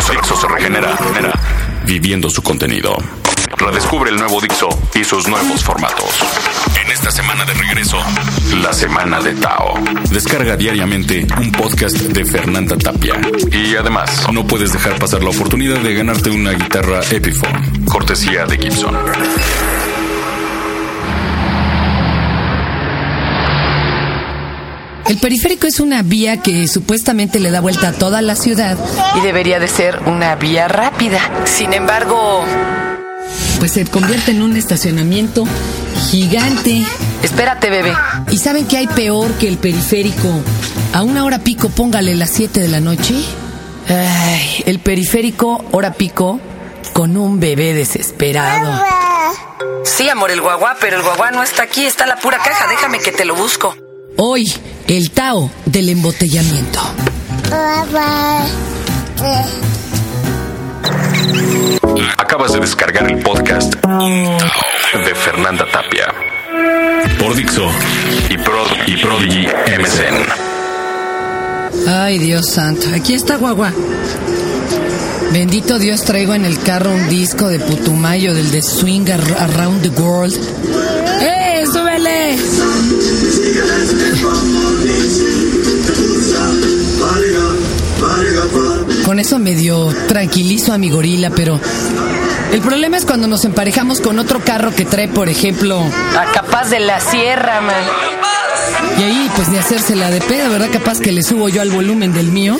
Dixo se, Dixo se regenera, regenera, viviendo su contenido. Redescubre el nuevo Dixo y sus nuevos formatos. En esta semana de regreso, la semana de Tao. Descarga diariamente un podcast de Fernanda Tapia. Y además, no puedes dejar pasar la oportunidad de ganarte una guitarra Epiphone, cortesía de Gibson. El periférico es una vía que supuestamente le da vuelta a toda la ciudad y debería de ser una vía rápida. Sin embargo, pues se convierte en un estacionamiento gigante. Espérate, bebé. ¿Y saben qué hay peor que el periférico? A una hora pico, póngale las 7 de la noche. Ay, el periférico, hora pico, con un bebé desesperado. Sí, amor, el guaguá, pero el guaguá no está aquí, está la pura caja. Déjame que te lo busco. Hoy, el Tao del embotellamiento. Acabas de descargar el podcast de Fernanda Tapia por Dixo y, Pro, y Prodigy MSN. Ay, Dios santo. Aquí está Guagua. Bendito Dios, traigo en el carro un disco de Putumayo del de Swing Around the World. Con eso medio tranquilizo a mi gorila, pero el problema es cuando nos emparejamos con otro carro que trae, por ejemplo, a Capaz de la Sierra, man. Y ahí, pues de hacérsela de pedo, ¿verdad? Capaz que le subo yo al volumen del mío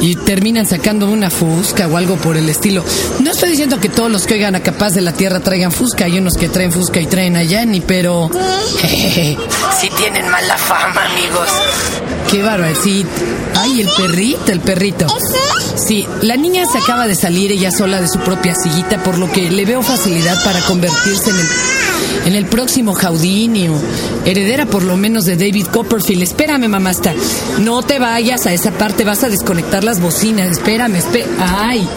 y terminan sacando una fusca o algo por el estilo. No estoy diciendo que todos los que oigan a Capaz de la Tierra traigan fusca, hay unos que traen fusca y traen a Yanni, pero... sí tienen mala fama, amigos. Qué bárbaro, sí. Ay, el perrito, el perrito. Sí, la niña se acaba de salir ella sola de su propia sillita, por lo que le veo facilidad para convertirse en el, en el próximo Jaudini heredera por lo menos de David Copperfield. Espérame, mamasta. No te vayas a esa parte, vas a desconectar las bocinas. Espérame, espérame. Ay,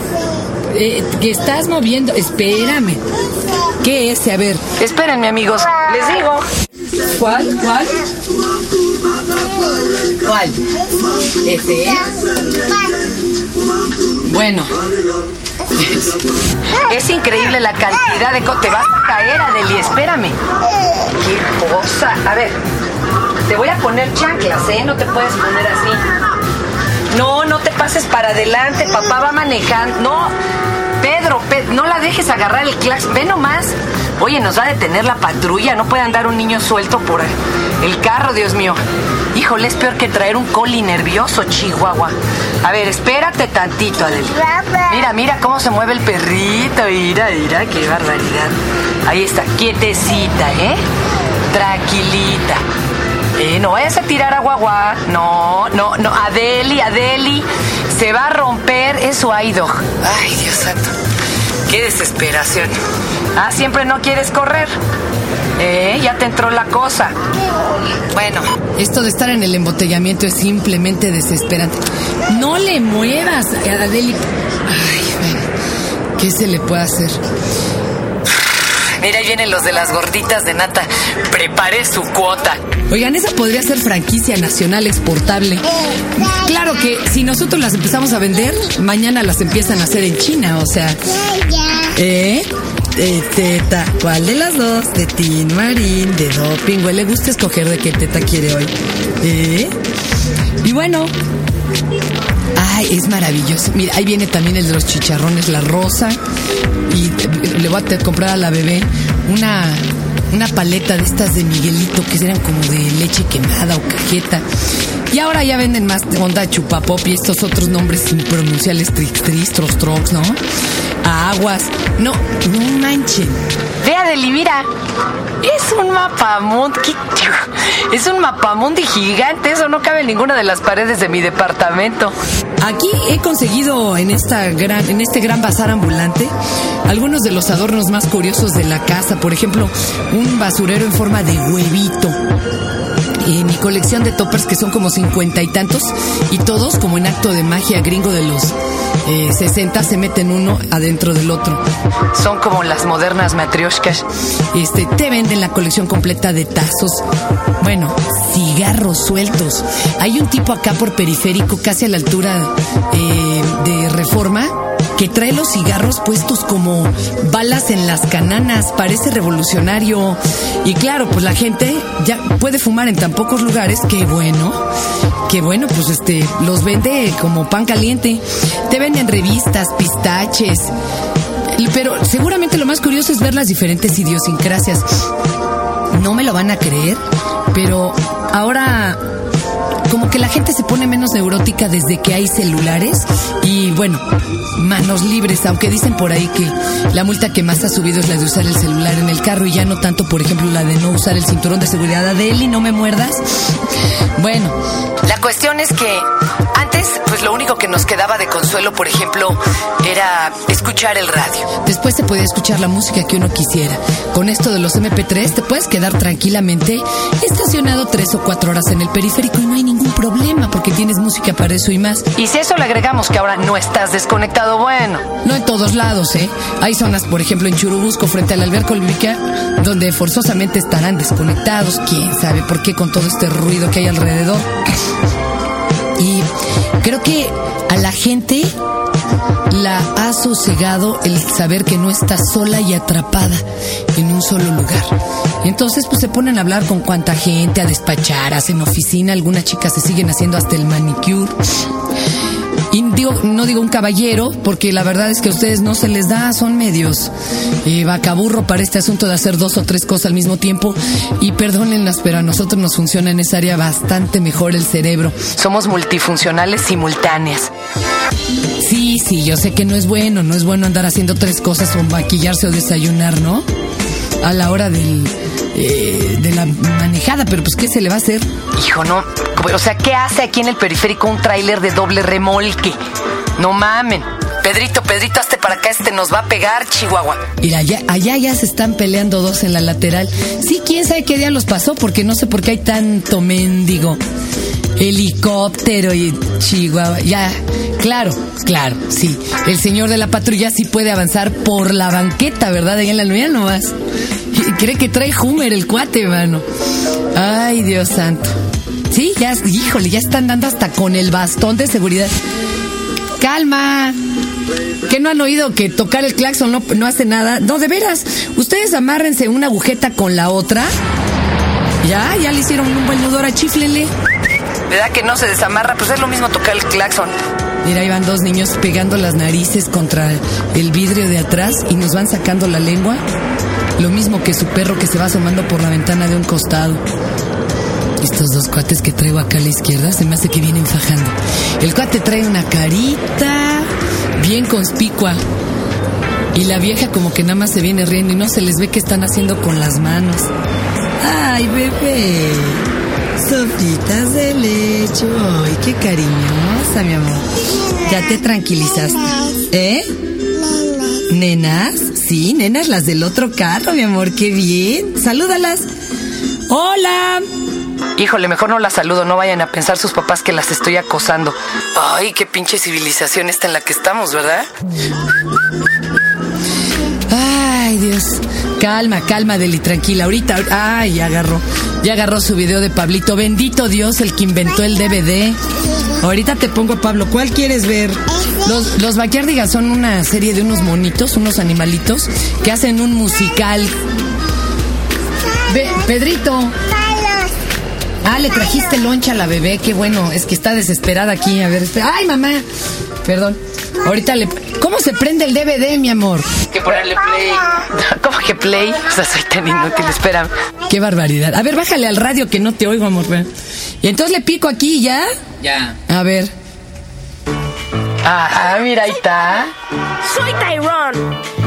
eh, que estás moviendo. Espérame. ¿Qué es? A ver. Espérenme, amigos. Les digo. ¿Cuál? ¿Cuál? ¿Cuál? ¿Ese? Bueno. Es increíble la cantidad de... Co te vas a caer, Adeli, espérame. Qué cosa. A ver, te voy a poner chanclas, ¿eh? No te puedes poner así. No, no te pases para adelante, papá va manejando. No, Pedro, no la dejes agarrar el clax. Ve nomás. Oye, nos va a detener la patrulla. No puede andar un niño suelto por el carro, Dios mío. Híjole, es peor que traer un coli nervioso, Chihuahua. A ver, espérate tantito, Adeli. Mira, mira cómo se mueve el perrito. Mira, mira, qué barbaridad. Ahí está, quietecita, ¿eh? Tranquilita. Eh, no vayas a tirar a guagua. No, no, no. Adeli, Adeli. Se va a romper. Eso ha ido. Ay, Dios santo. Qué desesperación. Ah, siempre no quieres correr. Eh, ya te entró la cosa. Bueno. Esto de estar en el embotellamiento es simplemente desesperante. No le muevas, Adeli. Ay, bueno, ¿qué se le puede hacer? Mira, ahí vienen los de las gorditas de nata. Prepare su cuota. Oigan, esa podría ser franquicia nacional exportable. Claro que si nosotros las empezamos a vender, mañana las empiezan a hacer en China, o sea. ¿Eh? Teta, ¿cuál de las dos? De Tin Marín, de Doping, le gusta escoger de qué teta quiere hoy. ¿Eh? Y bueno. Ay, es maravilloso. Mira, ahí viene también el de los chicharrones, la rosa. Y le voy a comprar a la bebé una, una paleta de estas de Miguelito que eran como de leche quemada o cajeta. Y ahora ya venden más de onda chupapop y estos otros nombres impronunciales, trix, trox, ¿no? Aguas. No, no manchen. Vea, Deli, mira. Es un mapamundi. Es un mapamundi gigante. Eso no cabe en ninguna de las paredes de mi departamento. Aquí he conseguido en, esta gran, en este gran bazar ambulante algunos de los adornos más curiosos de la casa. Por ejemplo, un basurero en forma de huevito y mi colección de toppers que son como cincuenta y tantos y todos como en acto de magia gringo de los 60 se meten uno adentro del otro. Son como las modernas matrioshkas. Este, te venden la colección completa de tazos. Bueno, cigarros sueltos. Hay un tipo acá por periférico, casi a la altura eh, de Reforma, que trae los cigarros puestos como balas en las cananas, parece revolucionario. Y claro, pues la gente ya puede fumar en tan pocos lugares, qué bueno, qué bueno, pues este, los vende como pan caliente. Te venden revistas, pistaches. Pero seguramente lo más curioso es ver las diferentes idiosincrasias. No me lo van a creer, pero ahora como que la gente se pone menos neurótica desde que hay celulares y bueno, manos libres, aunque dicen por ahí que la multa que más ha subido es la de usar el celular en el carro y ya no tanto, por ejemplo, la de no usar el cinturón de seguridad. Adeli, no me muerdas. Bueno, la cuestión es que antes, pues lo único que nos quedaba de consuelo, por ejemplo, era escuchar el radio. Después se podía escuchar la música que uno quisiera. Con esto de los MP3 te puedes quedar tranquilamente estacionado tres o cuatro horas en el periférico y no hay ningún problema porque tienes música para eso y más. Y si eso le agregamos que ahora no estás desconectado, bueno. No en todos lados, ¿eh? Hay zonas, por ejemplo, en Churubusco, frente al alberca olímpica, donde forzosamente estarán desconectados. ¿Quién sabe por qué con todo este ruido que hay alrededor? A la gente la ha sosegado el saber que no está sola y atrapada en un solo lugar. Entonces, pues se ponen a hablar con cuánta gente, a despachar, hacen oficina, algunas chicas se siguen haciendo hasta el manicure. Y digo, no digo un caballero, porque la verdad es que a ustedes no se les da, son medios eh, vacaburro para este asunto de hacer dos o tres cosas al mismo tiempo. Y perdónenlas, pero a nosotros nos funciona en esa área bastante mejor el cerebro. Somos multifuncionales simultáneas. Sí, sí, yo sé que no es bueno, no es bueno andar haciendo tres cosas o maquillarse o desayunar, ¿no? A la hora del, eh, de la manejada, pero pues ¿qué se le va a hacer? Hijo, no. O sea, ¿qué hace aquí en el periférico un tráiler de doble remolque? No mamen. Pedrito, Pedrito, hazte para acá, este nos va a pegar, Chihuahua. Mira, allá, allá ya se están peleando dos en la lateral. Sí, quién sabe qué día los pasó, porque no sé por qué hay tanto mendigo. Helicóptero y Chihuahua. Ya, claro, claro, sí. El señor de la patrulla sí puede avanzar por la banqueta, ¿verdad? Ahí en la luna nomás. Cree que trae Hummer el cuate, mano. Ay, Dios santo. Sí, ya, híjole, ya están dando hasta con el bastón de seguridad. Calma. ¿Que no han oído que tocar el claxon no, no hace nada? No, de veras. Ustedes amárrense una agujeta con la otra. Ya, ya le hicieron un buen nudo, ahora chiflele. ¿Verdad que no se desamarra? Pues es lo mismo tocar el claxon. Mira, ahí van dos niños pegando las narices contra el vidrio de atrás y nos van sacando la lengua. Lo mismo que su perro que se va asomando por la ventana de un costado. Estos dos cuates que traigo acá a la izquierda se me hace que vienen fajando. El cuate trae una carita bien conspicua. Y la vieja como que nada más se viene riendo y no se les ve qué están haciendo con las manos. Ay, bebé. Sopitas de leche. Ay, qué cariñosa, mi amor. Ya te tranquilizaste. ¿Eh? ¿Nenas? Sí, nenas, las del otro carro, mi amor. Qué bien. Salúdalas. Hola. Híjole, mejor no las saludo, no vayan a pensar sus papás que las estoy acosando. Ay, qué pinche civilización esta en la que estamos, ¿verdad? Ay, Dios. Calma, calma, Deli, tranquila. Ahorita, ay, ya agarró. Ya agarró su video de Pablito. Bendito Dios, el que inventó el DVD. Ahorita te pongo a Pablo. ¿Cuál quieres ver? Los, los son una serie de unos monitos, unos animalitos, que hacen un musical. Ve, Pedrito. Ah, le trajiste loncha a la bebé, qué bueno. Es que está desesperada aquí. A ver, espera. ¡Ay, mamá! Perdón. Ahorita le. ¿Cómo se prende el DVD, mi amor? Que ponerle play. ¿Cómo que play? O sea, soy tan inútil, espera. Qué barbaridad. A ver, bájale al radio que no te oigo, amor. Y entonces le pico aquí, ¿ya? Ya. A ver. Ah, mira, ahí está. Soy Tyrone.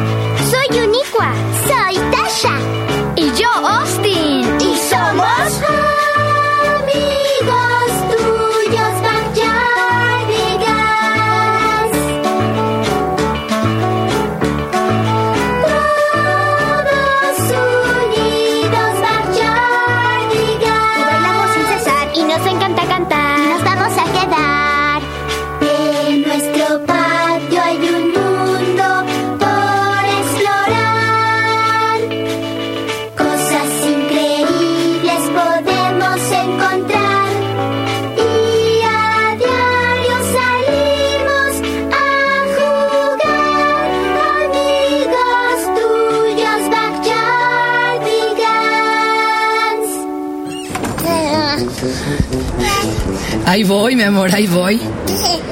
Ahí voy, mi amor, ahí voy.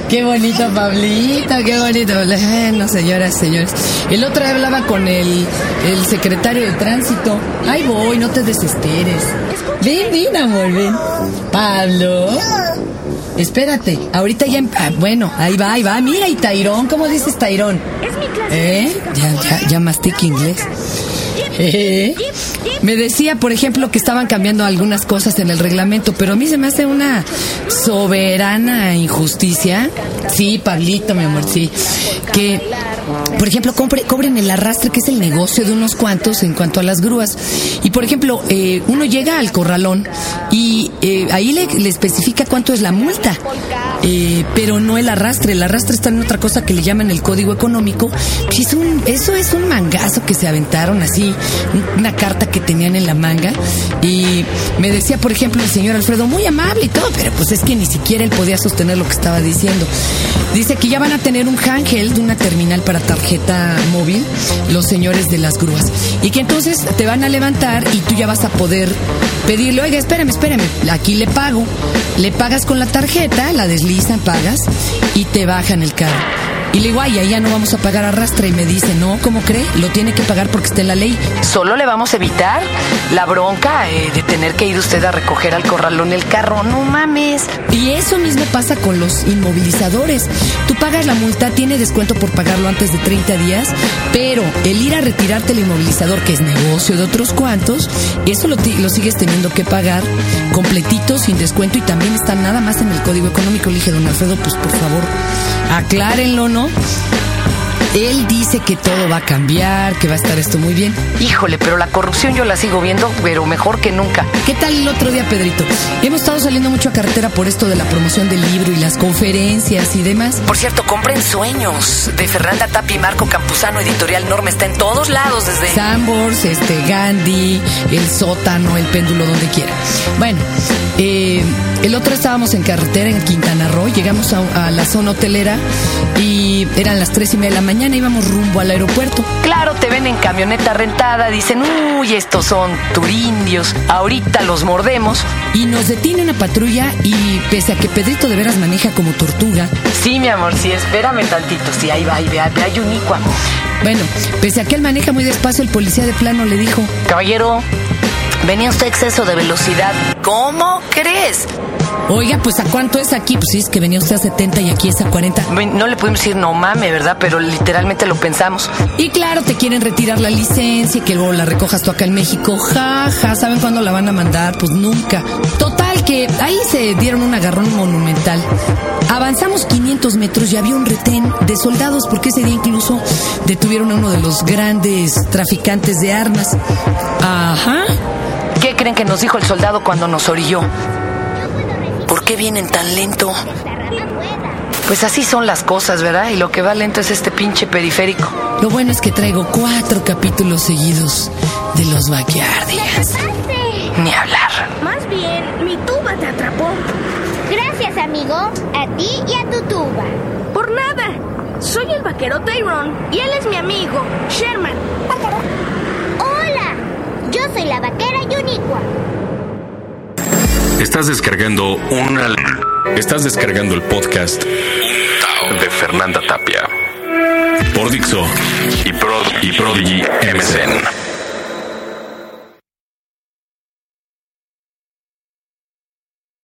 Qué bonito, Pablito, qué bonito. Bueno, señoras, señores. El otro día hablaba con el, el secretario de tránsito. Ahí voy, no te desesperes. Ven, ven, amor, ven. Pablo. Espérate, ahorita ya... ah, bueno, ahí va, ahí va. Mira, y Tairón, ¿cómo dices Tairón? Es mi clase ¿Eh? Ya, ya, ya mastica inglés. Me decía, por ejemplo, que estaban cambiando algunas cosas en el reglamento, pero a mí se me hace una soberana injusticia. Sí, Pablito, mi amor, sí. Que, por ejemplo, cobren el arrastre, que es el negocio de unos cuantos en cuanto a las grúas. Y, por ejemplo, eh, uno llega al corralón y eh, ahí le, especifica cuánto es la multa. Eh, pero no el arrastre. El arrastre está en otra cosa que le llaman el código económico. Es un- eso es un mangazo que se aventaron así, una carta que tenían en la manga. Y me decía, por ejemplo, el señor Alfredo, muy amable y todo, pero pues es que ni siquiera él podía sostener lo que estaba diciendo. Dice que ya van a tener un handheld, una terminal para tarjeta móvil, los señores de las grúas. Y que entonces te van a levantar y tú ya vas a poder pedirle, oiga, espérame, espérame, aquí le pago. Le pagas con la tarjeta, la deslizan, pagas y te bajan el carro. Y le digo, ay, ya no vamos a pagar arrastre. Y me dice, no, ¿cómo cree? Lo tiene que pagar porque está en la ley. Solo le vamos a evitar la bronca eh, de tener que ir usted a recoger al corralón el carro. No mames. Y eso mismo pasa con los inmovilizadores. Tú pagas la multa, tiene descuento por pagarlo antes de 30 días, pero el ir a retirarte el inmovilizador, que es negocio de otros cuantos, eso lo, lo sigues teniendo que pagar completito, sin descuento, y también está nada más en el código económico. Le dije, don Alfredo, pues por favor, aclárenlo, ¿no? Él dice que todo va a cambiar, que va a estar esto muy bien. Híjole, pero la corrupción yo la sigo viendo, pero mejor que nunca. ¿Qué tal el otro día, Pedrito? Hemos estado saliendo mucho a carretera por esto de la promoción del libro y las conferencias y demás. Por cierto, compren Sueños de Fernanda Tapi y Marco Campuzano, editorial Norma. Está en todos lados desde... Sambors, este, Gandhi, el sótano, el péndulo, donde quiera. Bueno, eh, el otro estábamos en carretera en Quintana Roo, llegamos a, a la zona hotelera y eran las tres y media de la mañana, íbamos rumbo al aeropuerto. Claro, te ven en camioneta rentada, dicen, uy, estos son turindios, ahorita los mordemos. Y nos detiene una patrulla y pese a que Pedrito de veras maneja como tortuga, Sí, mi amor, sí, espérame tantito, sí, ahí va, ahí va, hay unicua. bueno, pese a que él maneja muy despacio, el policía de plano le dijo, Caballero, venía usted a exceso de velocidad. ¿Cómo crees? Oiga, pues ¿a cuánto es aquí? Pues sí, es que venía usted a 70 y aquí es a 40. Ven, No le pudimos decir no mame, ¿verdad? Pero literalmente lo pensamos. Y claro, te quieren retirar la licencia y que luego la recojas tú acá en México. Ja, ja, ¿saben cuándo la van a mandar? Pues nunca. Total, que ahí se dieron un agarrón monumental. Avanzamos 500 metros y había un retén de soldados porque ese día incluso detuvieron a uno de los grandes traficantes de armas. Ajá. ¿Qué creen que nos dijo el soldado cuando nos orilló? ¿Por qué vienen tan lento? Pues así son las cosas, ¿verdad? Y lo que va lento es este pinche periférico. Lo bueno es que traigo cuatro capítulos seguidos de los Backyardigans. Ni hablar. Más bien, mi tuba te atrapó. Gracias, amigo. A ti y a tu tuba. Por nada. Soy el vaquero Tyrone y él es mi amigo, Sherman. Hola. Yo soy la vaquera Yuniqua. Estás descargando una. Estás descargando el podcast de Fernanda Tapia por Dixo y, Prod, y Prodigy MSN.